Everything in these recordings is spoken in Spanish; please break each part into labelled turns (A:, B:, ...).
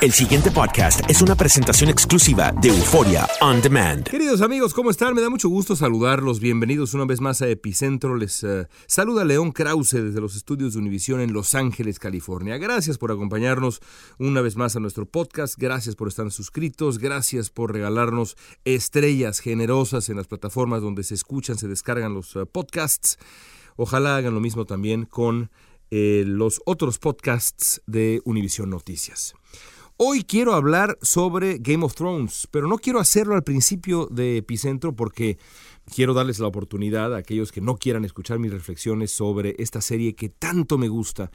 A: El siguiente podcast es una presentación exclusiva de Euforia On Demand.
B: Queridos amigos, ¿cómo están? Me da mucho gusto saludarlos. Bienvenidos una vez más a Epicentro. Les eh, saluda León Krause desde los estudios de Univisión en Los Ángeles, California. Gracias por acompañarnos una vez más a nuestro podcast. Gracias por estar suscritos. Gracias por regalarnos estrellas generosas en las plataformas donde se escuchan, se descargan los eh, podcasts. Ojalá hagan lo mismo también con eh, los otros podcasts de Univisión Noticias. Hoy quiero hablar sobre Game of Thrones, pero no quiero hacerlo al principio de Epicentro porque quiero darles la oportunidad a aquellos que no quieran escuchar mis reflexiones sobre esta serie que tanto me gusta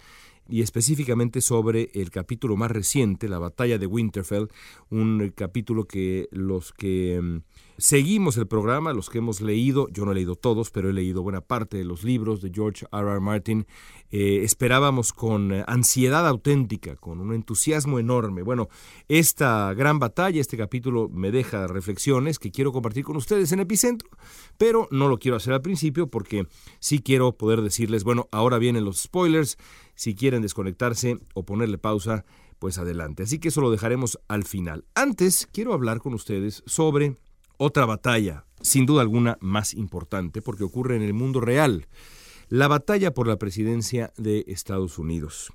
B: y específicamente sobre el capítulo más reciente, la batalla de Winterfell, un capítulo que los que mm, seguimos el programa, los que hemos leído, yo no he leído todos, pero he leído buena parte de los libros de George R. R. Martin, eh, esperábamos con eh, ansiedad auténtica, con un entusiasmo enorme. Bueno, esta gran batalla, este capítulo me deja reflexiones que quiero compartir con ustedes en Epicentro, pero no lo quiero hacer al principio porque sí quiero poder decirles, bueno, ahora vienen los spoilers, si quieren desconectarse o ponerle pausa, pues adelante. Así que eso lo dejaremos al final. Antes, quiero hablar con ustedes sobre otra batalla, sin duda alguna más importante, porque ocurre en el mundo real, la batalla por la presidencia de Estados Unidos.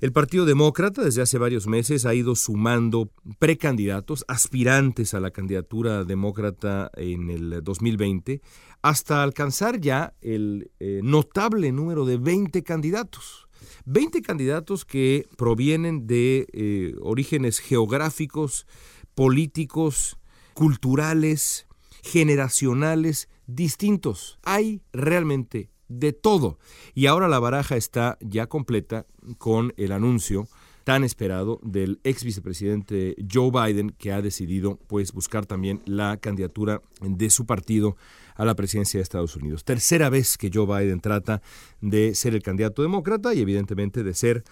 B: El Partido Demócrata desde hace varios meses ha ido sumando precandidatos, aspirantes a la candidatura demócrata en el 2020, hasta alcanzar ya el eh, notable número de 20 candidatos. 20 candidatos que provienen de eh, orígenes geográficos, políticos, culturales, generacionales distintos. Hay realmente de todo. Y ahora la baraja está ya completa con el anuncio tan esperado del ex vicepresidente Joe Biden que ha decidido pues buscar también la candidatura de su partido a la presidencia de Estados Unidos. Tercera vez que Joe Biden trata de ser el candidato demócrata y evidentemente de ser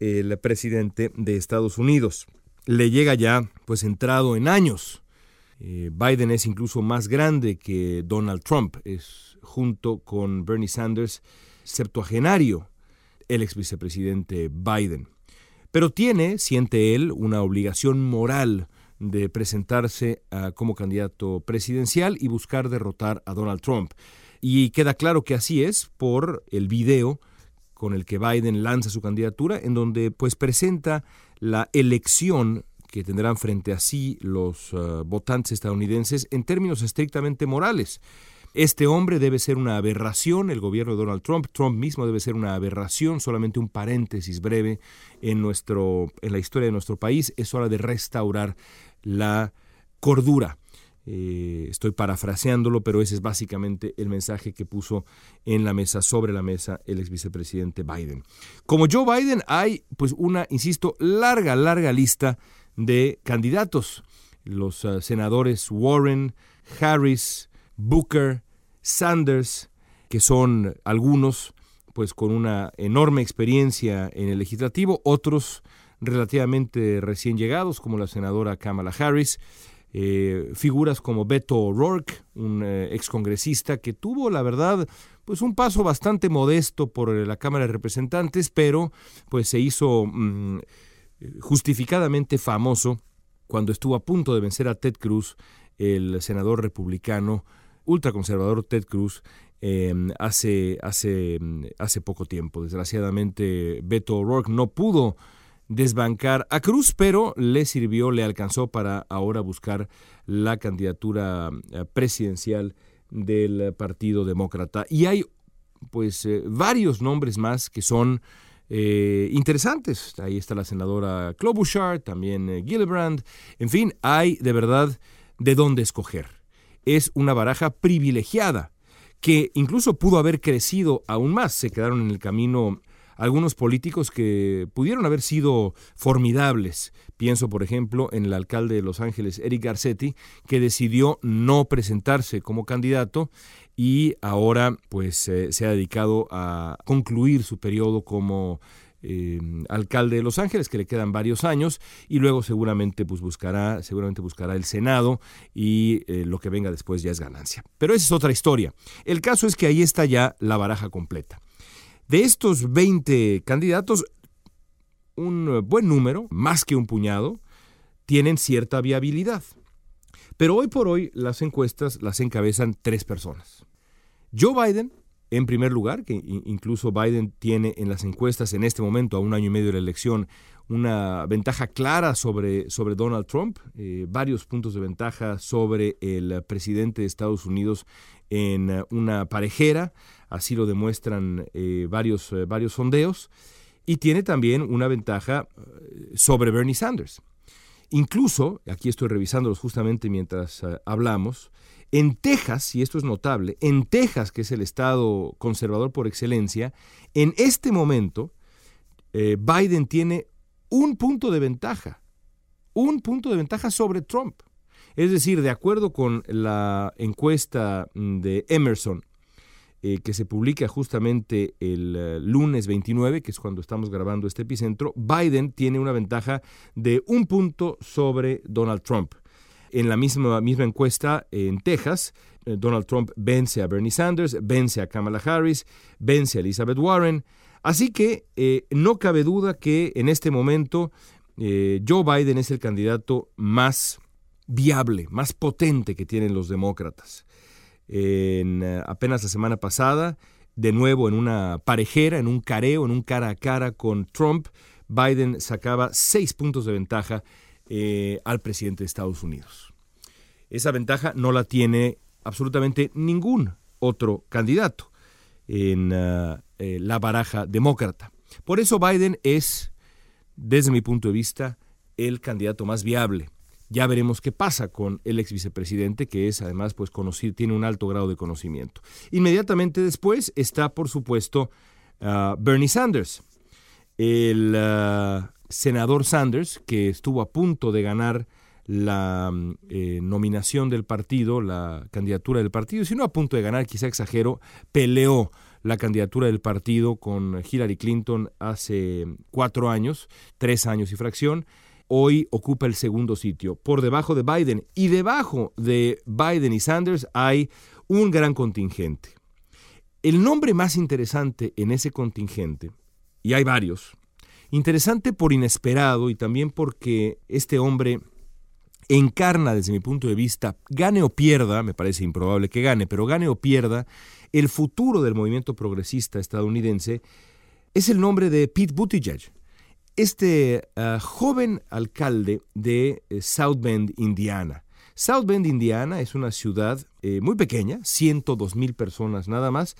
B: el presidente de Estados Unidos. Le llega ya pues entrado en años. Eh, Biden es incluso más grande que Donald Trump, es junto con Bernie Sanders septuagenario el ex vicepresidente Biden. Pero tiene, siente él, una obligación moral de presentarse ah, como candidato presidencial y buscar derrotar a Donald Trump. Y queda claro que así es por el video con el que Biden lanza su candidatura, en donde pues presenta la elección que tendrán frente a sí los ah, votantes estadounidenses en términos estrictamente morales. Este hombre debe ser una aberración, el gobierno de Donald Trump, Trump mismo debe ser una aberración, solamente un paréntesis breve en, nuestro, en la historia de nuestro país, es hora de restaurar la cordura. Eh, estoy parafraseándolo, pero ese es básicamente el mensaje que puso en la mesa, sobre la mesa, el ex vicepresidente Biden. Como Joe Biden, hay pues una, insisto, larga, larga lista de candidatos. Los uh, senadores Warren, Harris, Booker, Sanders, que son algunos pues con una enorme experiencia en el legislativo, otros relativamente recién llegados, como la senadora Kamala Harris, eh, figuras como Beto O'Rourke, un eh, excongresista que tuvo, la verdad, pues un paso bastante modesto por la Cámara de Representantes, pero pues se hizo mm, justificadamente famoso cuando estuvo a punto de vencer a Ted Cruz, el senador republicano ultraconservador Ted Cruz, em, hace, hace, hace poco tiempo. Desgraciadamente, Beto O'Rourke no pudo desbancar a Cruz, pero le sirvió, le alcanzó para ahora buscar la candidatura eh, presidencial del Partido Demócrata. Y hay pues eh, varios nombres más que son eh, interesantes. Ahí está la senadora Klobuchar, también Gillibrand. En fin, hay de verdad de dónde escoger. Es una baraja privilegiada que incluso pudo haber crecido aún más. Se quedaron en el camino algunos políticos que pudieron haber sido formidables. Pienso, por ejemplo, en el alcalde de Los Ángeles, Eric Garcetti, que decidió no presentarse como candidato y ahora pues eh, se ha dedicado a concluir su periodo como eh, alcalde de Los Ángeles, que le quedan varios años, y luego seguramente pues buscará, seguramente buscará el Senado y eh, lo que venga después ya es ganancia. Pero esa es otra historia. El caso es que ahí está ya la baraja completa. De estos 20 candidatos, un buen número, más que un puñado, tienen cierta viabilidad. Pero hoy por hoy las encuestas las encabezan tres personas. Joe Biden, en primer lugar, que incluso Biden tiene en las encuestas en este momento, a un año y medio de la elección, una ventaja clara sobre, sobre Donald Trump, eh, varios puntos de ventaja sobre el presidente de Estados Unidos en una parejera, así lo demuestran eh, varios, eh, varios sondeos, y tiene también una ventaja sobre Bernie Sanders. Incluso, aquí estoy revisándolos justamente mientras hablamos, en Texas, y esto es notable, en Texas, que es el estado conservador por excelencia, en este momento Biden tiene un punto de ventaja, un punto de ventaja sobre Trump. Es decir, de acuerdo con la encuesta de Emerson, eh, que se publica justamente el eh, lunes 29, que es cuando estamos grabando este epicentro, Biden tiene una ventaja de un punto sobre Donald Trump. En la misma, misma encuesta en Texas, eh, Donald Trump vence a Bernie Sanders, vence a Kamala Harris, vence a Elizabeth Warren, Así que eh, no cabe duda que en este momento eh, Joe Biden es el candidato más viable, más potente que tienen los demócratas. En, apenas la semana pasada, de nuevo en una parejera, en un careo, en un cara a cara con Trump, Biden sacaba seis puntos de ventaja al presidente de Estados Unidos. Esa ventaja no la tiene absolutamente ningún otro candidato en eh, la baraja demócrata. Por eso Biden es, desde mi punto de vista, el candidato más viable. Ya veremos qué pasa con el ex vicepresidente, que es además pues tiene un alto grado de conocimiento. Inmediatamente después está, por supuesto, ah, Bernie Sanders, el ah, senador Sanders, que estuvo a punto de ganar la eh, nominación del partido, la candidatura del partido, si no a punto de ganar, quizá exagero, peleó la candidatura del partido con Hillary Clinton hace cuatro años, tres años y fracción. Hoy ocupa el segundo sitio, por debajo de Biden. Y debajo de Biden y Sanders hay un gran contingente. El nombre más interesante en ese contingente, y hay varios, interesante por inesperado y también porque este hombre encarna desde mi punto de vista, gane o pierda, me parece improbable que gane, pero gane o pierda, el futuro del movimiento progresista estadounidense es el nombre de Pete Buttigieg, este ah, joven alcalde de eh, South Bend, Indiana. South Bend, Indiana es una ciudad eh, muy pequeña, 102 mil personas nada más,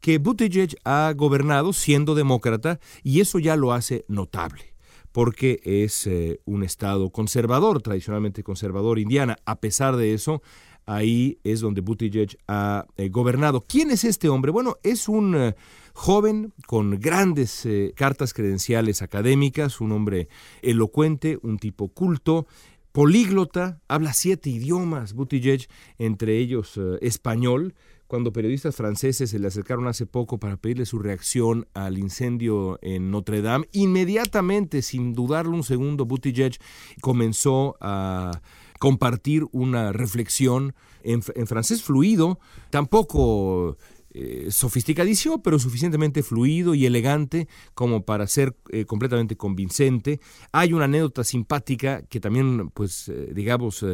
B: que Buttigieg ha gobernado siendo demócrata y eso ya lo hace notable porque es eh, un estado conservador, tradicionalmente conservador, Indiana. A pesar de eso, Ahí es donde Buttigieg ha eh, gobernado. ¿Quién es este hombre? Bueno, es un eh, joven con grandes cartas credenciales académicas, un hombre elocuente, un tipo culto, políglota, habla siete idiomas, Buttigieg, entre ellos español. Cuando periodistas franceses se le acercaron hace poco para pedirle su reacción al incendio en Notre Dame, inmediatamente, sin dudarlo un segundo, Buttigieg comenzó a compartir una reflexión en, francés fluido, tampoco eh, sofisticadísimo, pero suficientemente fluido y elegante como para ser eh, completamente convincente. Hay una anécdota simpática que también, pues, eh, digamos,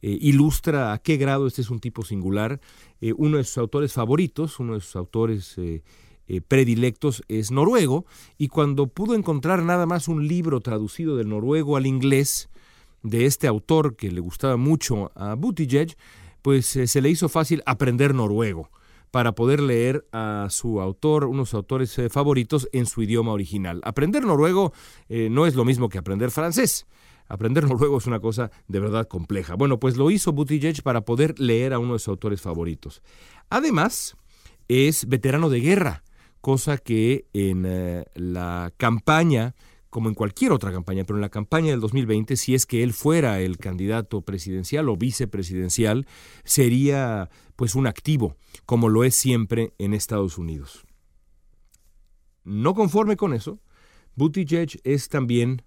B: ilustra a qué grado este es un tipo singular. uno de sus autores favoritos, uno de sus autores predilectos es noruego, y cuando pudo encontrar nada más un libro traducido del noruego al inglés, de este autor que le gustaba mucho a Buttigieg, pues eh, se le hizo fácil aprender noruego para poder leer a su autor, unos autores eh, favoritos en su idioma original. Aprender noruego eh, no es lo mismo que aprender francés. Aprender noruego es una cosa de verdad compleja. Bueno, pues lo hizo Buttigieg para poder leer a uno de sus autores favoritos. Además, es veterano de guerra, cosa que en la campaña como en cualquier otra campaña, pero en la campaña del 2020, si es que él fuera el candidato presidencial o vicepresidencial, sería pues un activo, como lo es siempre en Estados Unidos. No conforme con eso, Buttigieg es también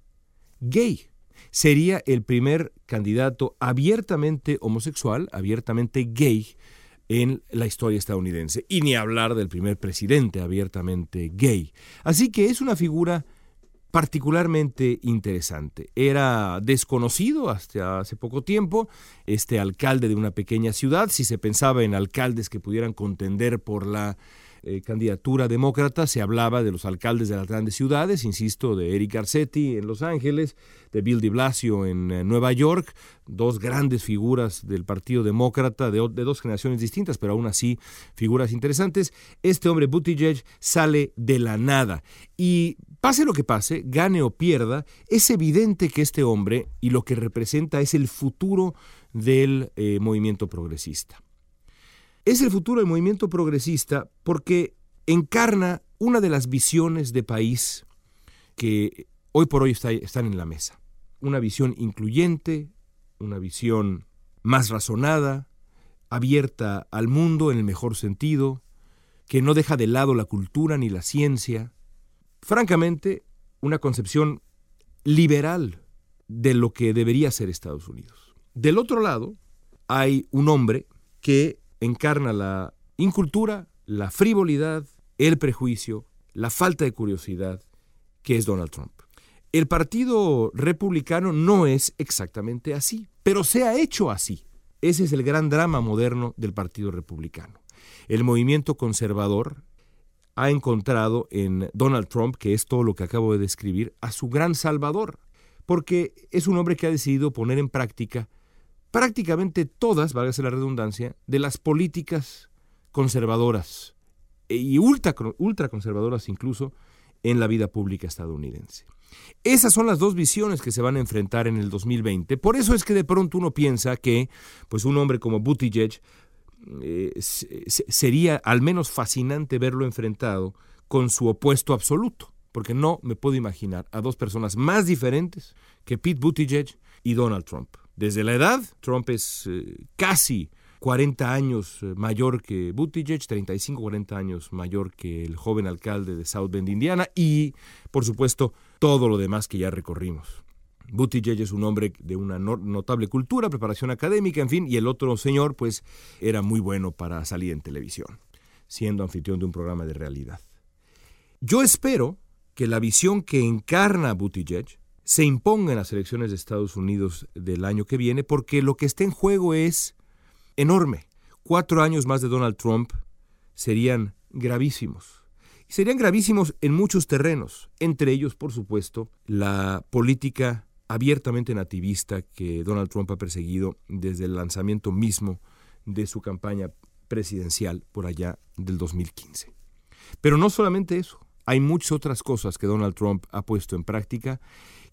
B: gay. Sería el primer candidato abiertamente homosexual, abiertamente gay en la historia estadounidense. Y ni hablar del primer presidente abiertamente gay. Así que es una figura particularmente interesante. Era desconocido hasta hace poco tiempo este alcalde de una pequeña ciudad, si se pensaba en alcaldes que pudieran contender por la eh, candidatura demócrata, se hablaba de los alcaldes de las grandes ciudades, insisto, de Eric Garcetti en Los Ángeles, de Bill de Blasio en eh, Nueva York, dos grandes figuras del Partido Demócrata de, dos generaciones distintas, pero aún así figuras interesantes. Este hombre Buttigieg sale de la nada y pase lo que pase, gane o pierda, es evidente que este hombre y lo que representa es el futuro del eh, movimiento progresista. Es el futuro del movimiento progresista porque encarna una de las visiones de país que hoy por hoy están en la mesa. Una visión incluyente, una visión más razonada, abierta al mundo en el mejor sentido, que no deja de lado la cultura ni la ciencia. Francamente, una concepción liberal de lo que debería ser Estados Unidos. Del otro lado, hay un hombre que encarna la incultura, la frivolidad, el prejuicio, la falta de curiosidad, que es Donald Trump. El Partido Republicano no es exactamente así, pero se ha hecho así. Ese es el gran drama moderno del Partido Republicano. El movimiento conservador ha encontrado en Donald Trump, que es todo lo que acabo de describir, a su gran salvador, porque es un hombre que ha decidido poner en práctica prácticamente todas, válgase la redundancia, de las políticas conservadoras e, y ultra, ultra conservadoras incluso en la vida pública estadounidense. Esas son las dos visiones que se van a enfrentar en el 2020. Por eso es que de pronto uno piensa que pues un hombre como Buttigieg eh, sería al menos fascinante verlo enfrentado con su opuesto absoluto, porque no me puedo imaginar a dos personas más diferentes que Pete Buttigieg y Donald Trump. Desde la edad, Trump es eh, casi 40 años eh, mayor que Buttigieg, 35, 40 años mayor que el joven alcalde de South Bend, Indiana, y por supuesto todo lo demás que ya recorrimos. Buttigieg es un hombre de una notable cultura, preparación académica, en fin, y el otro señor pues era muy bueno para salir en televisión, siendo anfitrión de un programa de realidad. Yo espero que la visión que encarna Buttigieg se imponga en las elecciones de Estados Unidos del año que viene, porque lo que está en juego es enorme. Cuatro años más de Donald Trump serían gravísimos. Y serían gravísimos en muchos terrenos, entre ellos, por supuesto, la política abiertamente nativista que Donald Trump ha perseguido desde el lanzamiento mismo de su campaña presidencial por allá del 2015. Pero no solamente eso, hay muchas otras cosas que Donald Trump ha puesto en práctica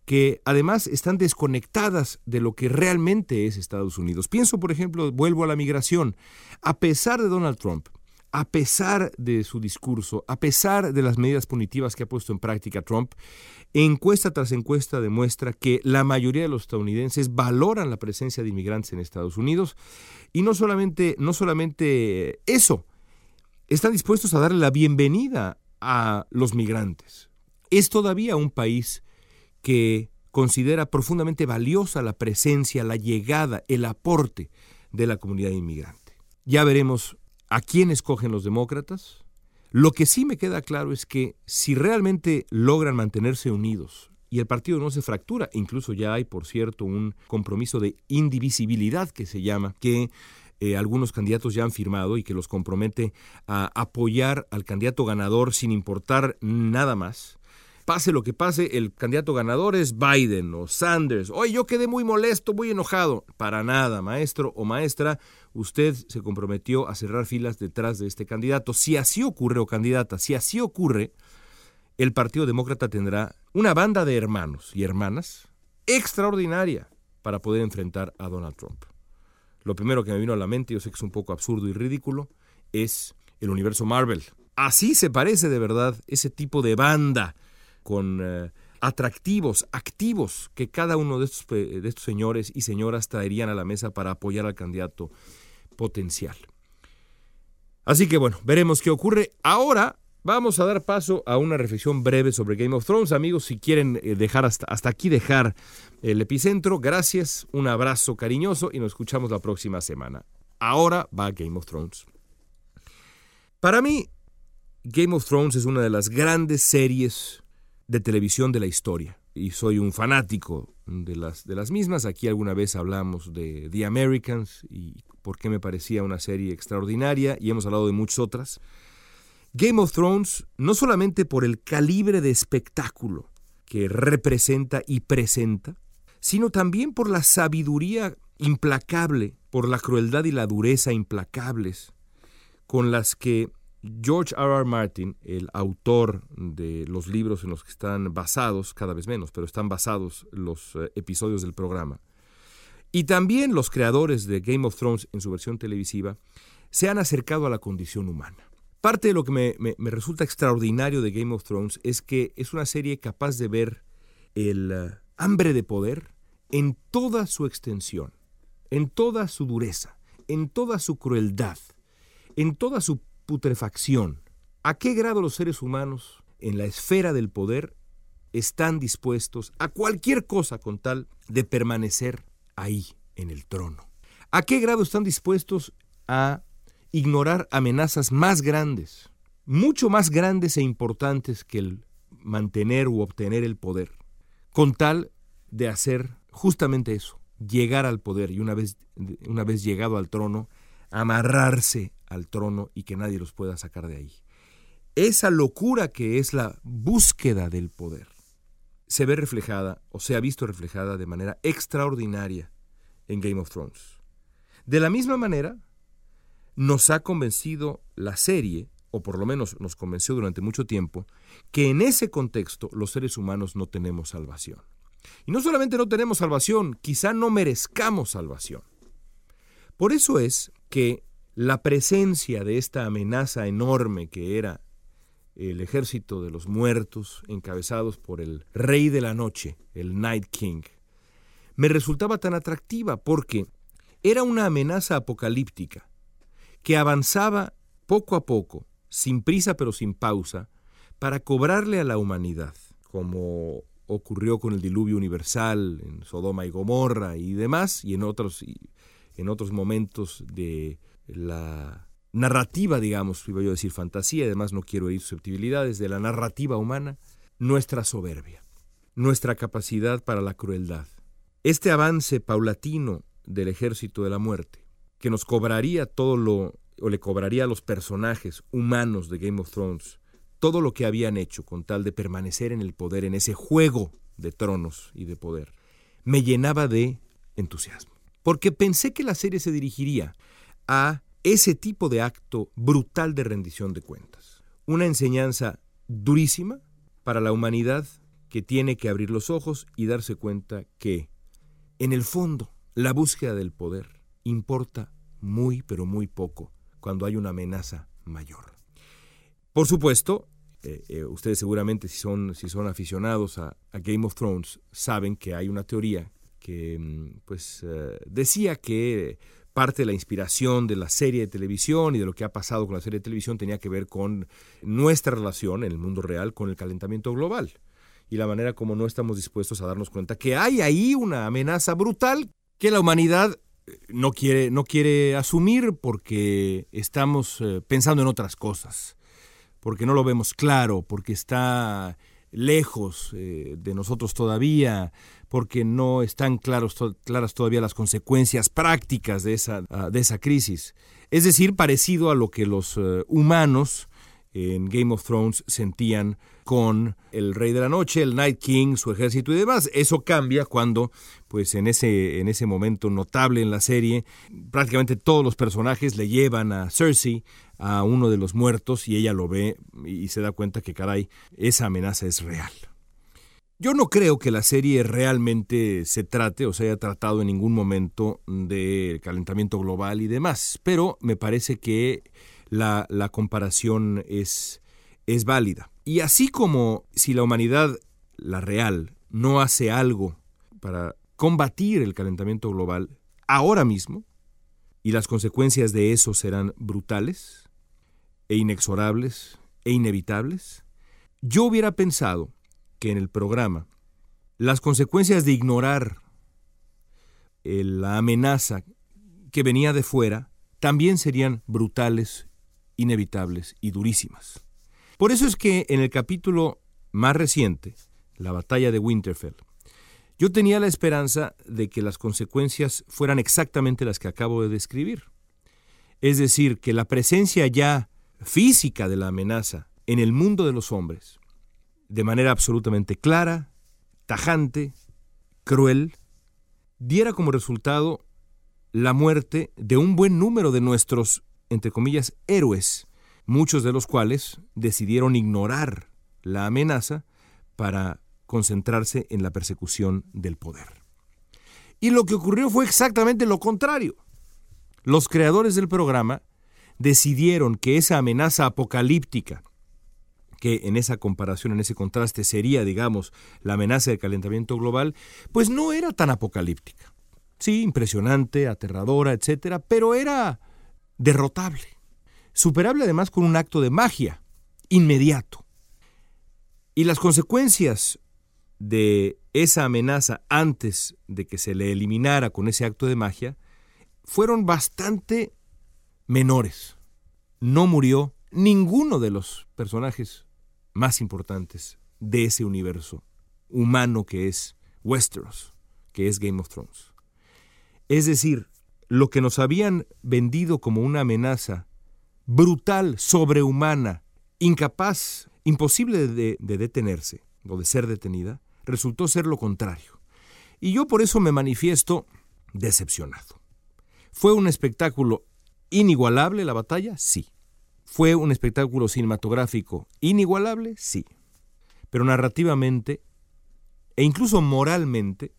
B: que además están desconectadas de lo que realmente es Estados Unidos. Pienso, por ejemplo, vuelvo a la migración. A pesar de Donald Trump, a pesar de su discurso, a pesar de las medidas punitivas que ha puesto en práctica Trump, encuesta tras encuesta demuestra que la mayoría de los estadounidenses valoran la presencia de inmigrantes en Estados Unidos y no solamente, no solamente eso, están dispuestos a darle la bienvenida a los migrantes. Es todavía un país que considera profundamente valiosa la presencia, la llegada, el aporte de la comunidad inmigrante. Ya veremos a quién escogen los demócratas. Lo que sí me queda claro es que si realmente logran mantenerse unidos y el partido no se fractura, incluso ya hay, por cierto, un compromiso de indivisibilidad que se llama, que eh, algunos candidatos ya han firmado y que los compromete a apoyar al candidato ganador sin importar nada más pase lo que pase, el candidato ganador es Biden o Sanders. Oye, yo quedé muy molesto, muy enojado. Para nada, maestro o maestra, usted se comprometió a cerrar filas detrás de este candidato. Si así ocurre, o candidata, si así ocurre, el Partido Demócrata tendrá una banda de hermanos y hermanas extraordinaria para poder enfrentar a Donald Trump. Lo primero que me vino a la mente, yo sé que es un poco absurdo y ridículo, es el universo Marvel. Así se parece de verdad ese tipo de banda con eh, atractivos, activos que cada uno de estos, de estos señores y señoras traerían a la mesa para apoyar al candidato potencial. Así que bueno, veremos qué ocurre. Ahora vamos a dar paso a una reflexión breve sobre Game of Thrones. Amigos, si quieren eh, dejar hasta, hasta aquí dejar el epicentro, gracias, un abrazo cariñoso y nos escuchamos la próxima semana. Ahora va Game of Thrones. Para mí, Game of Thrones es una de las grandes series de televisión de la historia y soy un fanático de las, de las mismas. Aquí alguna vez hablamos de The Americans y por qué me parecía una serie extraordinaria y hemos hablado de muchas otras. Game of Thrones, no solamente por el calibre de espectáculo que representa y presenta, sino también por la sabiduría implacable, por la crueldad y la dureza implacables con las que George R. R. Martin, el autor de los libros en los que están basados, cada vez menos, pero están basados los eh, episodios del programa, y también los creadores de Game of Thrones en su versión televisiva, se han acercado a la condición humana. Parte de lo que me, me resulta extraordinario de Game of Thrones es que es una serie capaz de ver el eh, hambre de poder en toda su extensión, en toda su dureza, en toda su crueldad, en toda su putrefacción. ¿A qué grado los seres humanos en la esfera del poder están dispuestos a cualquier cosa con tal de permanecer ahí, en el trono? ¿A qué grado están dispuestos a ignorar amenazas más grandes, mucho más grandes e importantes que el mantener u obtener el poder, con tal de hacer justamente eso, llegar al poder y una vez, una vez llegado al trono, amarrarse al trono y que nadie los pueda sacar de ahí. Esa locura que es la búsqueda del poder se ve reflejada o se ha visto reflejada de manera extraordinaria en Game of Thrones. De la misma manera, nos ha convencido la serie, o por lo menos nos convenció durante mucho tiempo, que en ese contexto los seres humanos no tenemos salvación. Y no solamente no tenemos salvación, quizá no merezcamos salvación. Por eso es que la presencia de esta amenaza enorme que era el ejército de los muertos encabezados por el rey de la noche, el Night King, me resultaba tan atractiva porque era una amenaza apocalíptica que avanzaba poco a poco, sin prisa pero sin pausa, para cobrarle a la humanidad, como ocurrió con el diluvio universal en Sodoma y Gomorra y demás, y en otros, en otros momentos de la narrativa, digamos, iba yo a decir fantasía, además no quiero ir susceptibilidades, de la narrativa humana, nuestra soberbia, nuestra capacidad para la crueldad. Este avance paulatino del ejército de la muerte, que nos cobraría todo lo, o le cobraría a los personajes humanos de Game of Thrones, todo lo que habían hecho con tal de permanecer en el poder, en ese juego de tronos y de poder, me llenaba de entusiasmo. Porque pensé que la serie se dirigiría a ese tipo de acto brutal de rendición de cuentas. Una enseñanza durísima para la humanidad que tiene que abrir los ojos y darse cuenta que, en el fondo, la búsqueda del poder importa muy, pero muy poco cuando hay una amenaza mayor. Por supuesto, eh, eh, ustedes seguramente si son, si son aficionados a, Game of Thrones saben que hay una teoría que mm, pues eh, decía que parte de la inspiración de la serie de televisión y de lo que ha pasado con la serie de televisión tenía que ver con nuestra relación en el mundo real con el calentamiento global y la manera como no estamos dispuestos a darnos cuenta que hay ahí una amenaza brutal que la humanidad no quiere, no quiere asumir porque estamos pensando en otras cosas porque no lo vemos claro, porque está lejos eh, de nosotros todavía, porque no están claros, claras todavía las consecuencias prácticas de esa, ah, de esa crisis. Es decir, parecido a lo que los eh, humanos en Game of Thrones sentían con el Rey de la Noche, el Night King, su ejército y demás. Eso cambia cuando, pues en ese, en ese momento notable en la serie, prácticamente todos los personajes le llevan a Cersei a uno de los muertos y ella lo ve y se da cuenta que, caray, esa amenaza es real. Yo no creo que la serie realmente se trate o se haya tratado en ningún momento del calentamiento global y demás, pero me parece que la, comparación es, es válida. Y así como si la humanidad, la real, no hace algo para combatir el calentamiento global ahora mismo, y las consecuencias de eso serán brutales, e inexorables e inevitables, yo hubiera pensado que en el programa las consecuencias de ignorar la amenaza que venía de fuera también serían brutales, inevitables y durísimas. Por eso es que en el capítulo más reciente, la batalla de Winterfell, yo tenía la esperanza de que las consecuencias fueran exactamente las que acabo de describir. Es decir, que la presencia ya física de la amenaza en el mundo de los hombres, de manera absolutamente clara, tajante, cruel, diera como resultado la muerte de un buen número de nuestros, entre comillas, héroes, muchos de los cuales decidieron ignorar la amenaza para concentrarse en la persecución del poder. Y lo que ocurrió fue exactamente lo contrario. Los creadores del programa decidieron que esa amenaza apocalíptica, que en esa comparación, en ese contraste sería, digamos, la amenaza del calentamiento global, pues no era tan apocalíptica. Sí, impresionante, aterradora, etcétera, pero era derrotable. Superable además con un acto de magia, inmediato. Y las consecuencias de esa amenaza antes de que se le eliminara con ese acto de magia fueron bastante menores. No murió ninguno de los personajes más importantes de ese universo humano que es Westeros, que es Game of Thrones. Es decir, lo que nos habían vendido como una amenaza brutal, sobrehumana, incapaz, imposible de, de, detenerse o de ser detenida, resultó ser lo contrario. Y yo por eso me manifiesto decepcionado. Fue un espectáculo ¿Inigualable la batalla? Sí. ¿Fue un espectáculo cinematográfico inigualable? Sí. Pero narrativamente e incluso moralmente,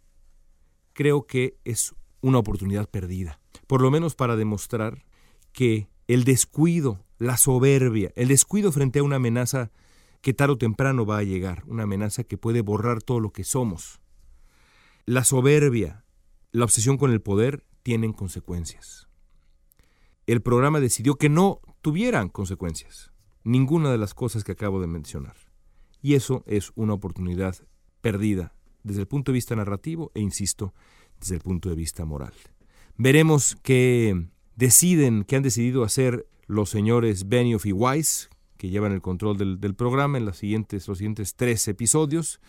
B: creo que es una oportunidad perdida. Por lo menos para demostrar que el descuido, la soberbia, el descuido frente a una amenaza que tarde o temprano va a llegar, una amenaza que puede borrar todo lo que somos. La soberbia, la obsesión con el poder tienen consecuencias el programa decidió que no tuvieran consecuencias, ninguna de las cosas que acabo de mencionar. Y eso es una oportunidad perdida desde el punto de vista narrativo e, insisto, desde el punto de vista moral. Veremos qué deciden, qué han decidido hacer los señores Benioff y Weiss, que llevan el control del, programa en siguientes, los siguientes tres episodios,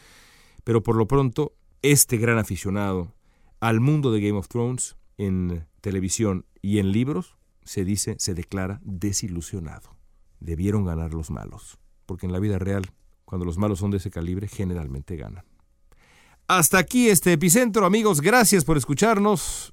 B: pero por lo pronto, este gran aficionado al mundo de Game of Thrones en televisión y en libros, se dice, se declara desilusionado. Debieron ganar los malos, porque en la vida real, cuando los malos son de ese calibre, generalmente ganan. Hasta aquí este epicentro, amigos. Gracias por escucharnos.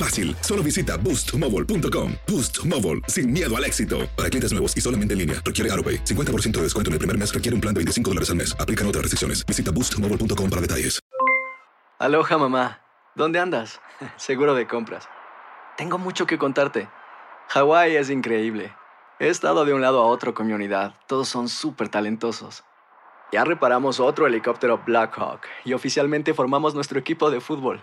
C: fácil. Solo visita boostmobile.com. Boost Mobile, sin miedo al éxito. Para clientes nuevos y solamente en línea, requiere AroPay. 50% de descuento en el primer mes requiere un plan de 25 dólares al mes. Aplican otras restricciones. Visita boostmobile.com para detalles.
D: Aloha mamá, ¿dónde andas? Seguro de compras. Tengo mucho que contarte. Hawái es increíble. He estado de un lado a otro con mi unidad. Todos son súper talentosos. Ya reparamos otro helicóptero Blackhawk y oficialmente formamos nuestro equipo de fútbol.